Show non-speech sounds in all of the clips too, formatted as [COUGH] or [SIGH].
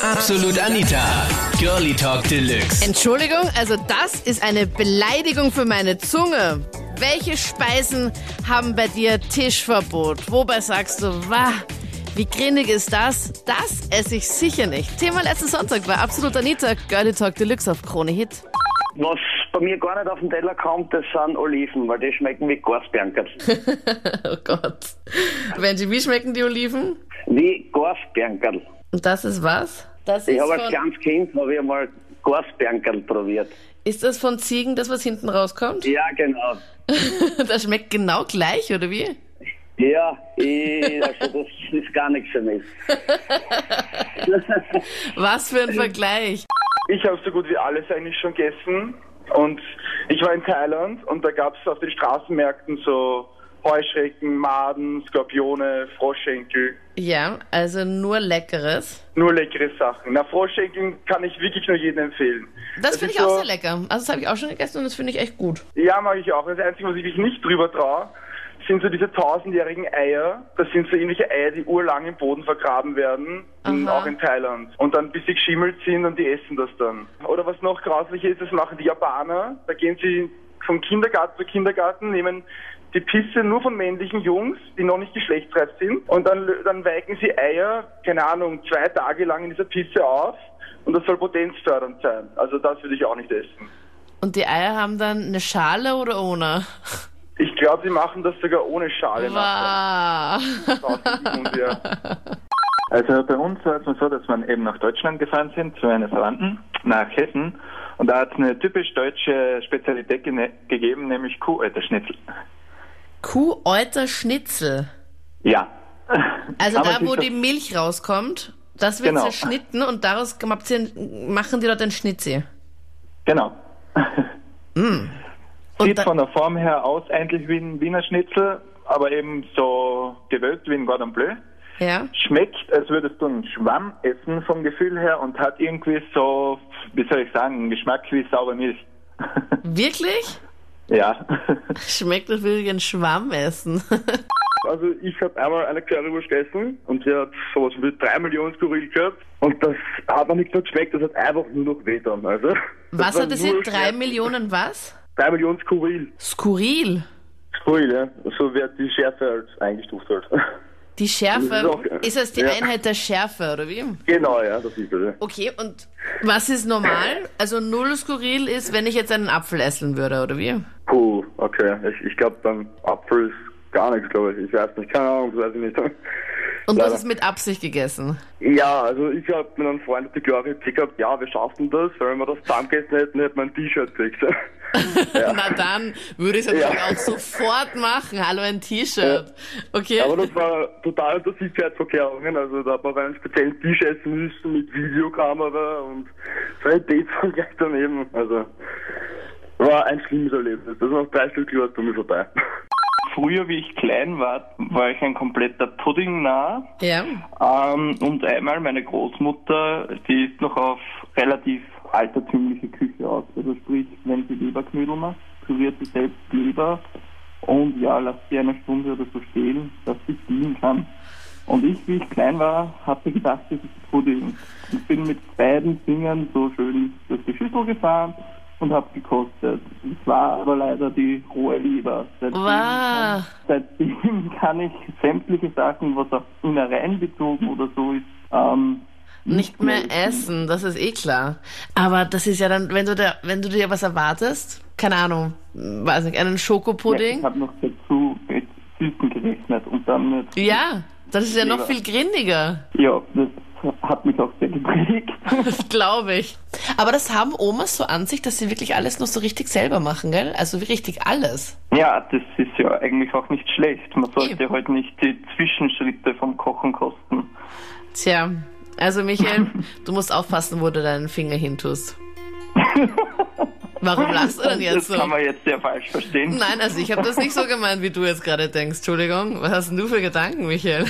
Absolut Anita. Girlie Talk Deluxe. Entschuldigung, also das ist eine Beleidigung für meine Zunge. Welche Speisen haben bei dir Tischverbot? Wobei sagst du, wah, wie grindig ist das? Das esse ich sicher nicht. Thema letzten Sonntag war Absolut Anita, Girlie Talk Deluxe auf Krone Hit. Was bei mir gar nicht auf den Teller kommt, das sind Oliven, weil die schmecken wie Gasbernkert. [LAUGHS] oh Gott. Benji, wie schmecken die Oliven? wie Gasbernkert. Und das ist was? Das Ich habe als kleines Kind habe ich einmal Gasbernkert probiert. ist das von Ziegen, das was hinten rauskommt? Ja, genau. [LAUGHS] das schmeckt genau gleich, oder wie? Ja, ich, also das ist gar nichts für mich. [LAUGHS] Was für ein Vergleich. Ich habe so gut wie alles eigentlich schon gegessen. Und ich war in Thailand und da gab es auf den Straßenmärkten so Heuschrecken, Maden, Skorpione, Froschschenkel. Ja, also nur Leckeres. Nur leckere Sachen. Na, Froschschenkel kann ich wirklich nur jedem empfehlen. Das finde ist ich auch so- sehr lecker. Also das habe ich auch schon gegessen und das finde ich echt gut. Ja, mag ich auch. Das Einzige, was ich mich nicht drüber traue, sind so diese tausendjährigen Eier. Das sind so ähnliche Eier, die urlang im Boden vergraben werden, in, auch in Thailand. Und dann bis sie geschimmelt sind und die essen das dann. Oder was noch grauslich ist, das machen die Japaner. Da gehen sie vom Kindergarten zu Kindergarten, nehmen die Pisse nur von männlichen Jungs, die noch nicht geschlechtsreif sind. Und dann, dann weichen sie Eier, keine Ahnung, zwei Tage lang in dieser Pisse auf. Und das soll potenzfördernd sein. Also das würde ich auch nicht essen. Und die Eier haben dann eine Schale oder ohne? Ich glaube, sie machen das sogar ohne Schale. Wow. [LAUGHS] Also bei uns war es mal so, dass wir eben nach Deutschland gefahren sind, zu meinen Verwandten, nach Hessen. Und da hat es eine typisch deutsche Spezialität gegeben, nämlich Kuhäuterschnitzel. Kuhäuter Schnitzel. Ja. Also man da, wo die Milch rauskommt, das wird Genau. zerschnitten und daraus machen die dort ein Schnitzel. Genau. [LAUGHS] Und Sieht von der Form her aus eigentlich wie ein Wiener Schnitzel, aber eben so gewölbt wie ein Cordon Bleu. Ja. Schmeckt, als würdest du einen Schwamm essen vom Gefühl her und hat irgendwie so, wie soll ich sagen, einen Geschmack wie saure Milch. [LAUGHS] Wirklich? Ja. [LAUGHS] Schmeckt das wie ein Schwamm essen. [LAUGHS] Also ich habe einmal eine Currywurst gegessen und die hat sowas wie drei Millionen Skurril gehabt und das hat mir nicht nur geschmeckt, das hat einfach nur noch weh dann. Also, das Was hat es nur hier? Drei. Millionen was? Drei Millionen Skurril. Skurril. Skurril, ja. So wird die Schärfe halt eingestuft halt. [LAUGHS] Die Schärfe. Das ist auch- Ist das die ja. Einheit der Schärfe, oder wie? genau, ja, das ist das. Ja. Okay, und was ist normal? Also null Skurril ist, wenn ich jetzt einen Apfel essen würde, oder wie? Okay. Ich, ich glaube beim Apfel ist gar nichts, glaube ich. Ich weiß nicht, keine Ahnung, das weiß ich nicht. [LAUGHS] Und du hast es mit Absicht gegessen. Ja, also ich habe mit einem Freund die Idee gehabt, ja, wir schaffen das, weil wenn wir das zusammengegessen hätten, hätten wir ein T-Shirt gekriegt. [LAUGHS] [LAUGHS] Na dann würde ich es natürlich Ja. auch sofort machen. Hallo, ein T-Shirt. Okay. Aber das war total unter Sicherheitsvorkehrungen, also da hat man bei einem speziellen Tisch essen müssen mit Videokamera und Sanitätsfall gleich daneben. Also war ein schlimmes Erlebnis. Das war drei Stück war es bei mir vorbei. Früher, wie ich klein war, war ich ein kompletter Pudding-Nah. Ja. Ähm, und einmal meine Großmutter, die ist noch auf relativ altertümliche Küche aus. Also sprich, wenn sie Leberknödel macht, püriert sie selbst Leber und ja, lasst sie eine Stunde oder so stehen, dass sie ziehen kann. Und ich, wie ich klein war, hatte gedacht, das ist Pudding. Ich bin mit beiden Fingern so schön durch die Schüssel gefahren und habe gekostet. Es war aber leider die rohe Leber. Seitdem, Wow. seitdem kann ich sämtliche Sachen, was auf Innereien bezogen oder so ist, ähm, Nicht mehr essen, das ist eh klar. Aber das ist ja dann, wenn du da, wenn du dir was erwartest, keine Ahnung, weiß nicht, einen Ja, Schokopudding. ich habe noch dazu mit Süßen gerechnet und dann mit. Ja, das ist ja noch viel grindiger. Ja, das hat mich auch geprägt. [LAUGHS] Das glaube ich. Aber das haben Omas so an sich, dass sie wirklich alles noch so richtig selber machen, gell? Also richtig alles. ja, das ist ja eigentlich auch nicht schlecht. Man sollte Eben. heute nicht die Zwischenschritte vom Kochen kosten. Tja, also Michael, [LAUGHS] du musst aufpassen, wo du deinen Finger hintust. Warum [LAUGHS] lachst du denn jetzt das so? kann man jetzt sehr falsch verstehen. Nein, also ich habe das nicht so gemeint, wie du jetzt gerade denkst. Entschuldigung, was hast denn du für Gedanken, Michael?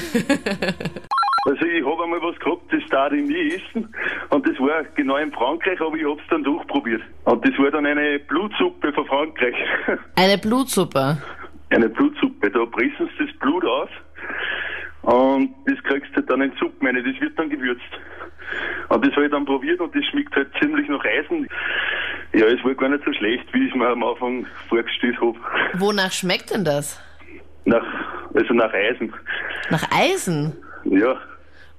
Nie essen. Und das war genau in Frankreich, aber ich habe es dann durchprobiert. Und das war dann eine Blutsuppe von Frankreich. [LAUGHS] Eine Blutsuppe. eine Blutsuppe. Da pressen sie das Blut aus und das kriegst du dann in Suppe rein. Das wird dann gewürzt. Und das habe ich dann probiert und das schmeckt halt ziemlich nach Eisen. Ja, es war gar nicht so schlecht, wie ich mir am Anfang vorgestellt habe. Wonach schmeckt denn das? Nach, also nach Eisen. Nach Eisen? Ja.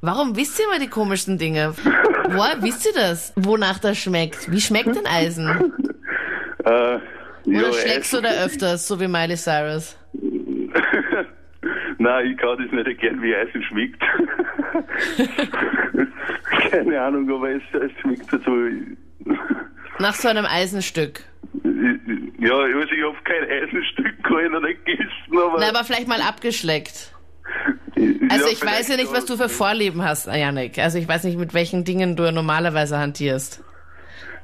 Warum wisst ihr immer die komischsten Dinge? Woher wisst ihr das? Wonach das schmeckt? Wie schmeckt denn Eisen? Äh, Oder schlägst du da öfters, so wie Miley Cyrus? [LAUGHS] Nein, ich kann das nicht erklären, wie Eisen schmeckt. [LAUGHS] Keine Ahnung, aber es, es schmeckt halt so. Nach so einem Eisenstück. Ja, also ich habe kein Eisenstück kann ich noch nicht gegessen, aber. Na, aber vielleicht mal abgeschleckt. Also ich weiß ja nicht, was du für. Vorlieben hast, Janik. Also ich weiß nicht, mit welchen Dingen du normalerweise hantierst,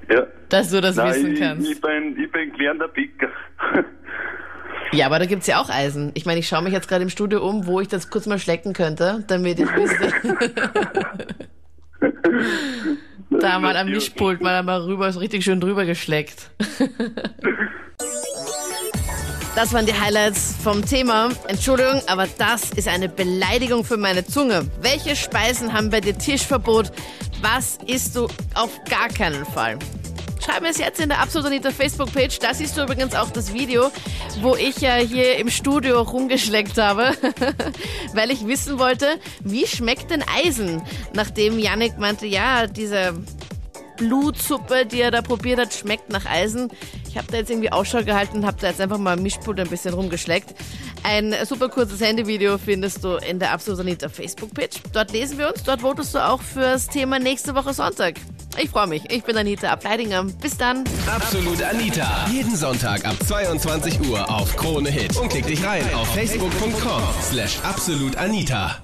Ja. dass du das Nein, wissen ich, kannst. Ich bin, ich bin gelernter Bäcker. [LAUGHS] Ja, aber da gibt's ja auch Eisen. Ich meine, ich schaue mich jetzt gerade im Studio um, wo ich das kurz mal schlecken könnte, damit ich wüsste. [LAUGHS] [LAUGHS] da mal am Mischpult mal einmal rüber, so richtig schön drüber geschleckt. Das waren die Highlights vom Thema. Entschuldigung, aber das ist eine Beleidigung für meine Zunge. Welche Speisen haben bei dir Tischverbot? Was isst du auf gar keinen Fall? Schreib mir es jetzt in der Absolut Anita Facebook-Page. Da siehst du übrigens auch das Video, wo ich ja hier im Studio rumgeschleckt habe, [LAUGHS] weil ich wissen wollte, wie schmeckt denn Eisen? Nachdem Yannick meinte, ja, diese Blutsuppe, die er da probiert hat, schmeckt nach Eisen. Ich habe da jetzt irgendwie Ausschau gehalten und habe da jetzt einfach mal im Mischpult ein bisschen rumgeschleckt. Ein super kurzes Handyvideo findest du in der Absolut Anita Facebook-Page. Dort lesen wir uns, dort votest du auch fürs Thema nächste Woche Sonntag. Ich freue mich. Ich bin Anita Ableidinger. Bis dann. Absolut Anita. Jeden Sonntag ab 22 Uhr auf Krone Hit. Und klick dich rein auf facebook.com slash absolutanita.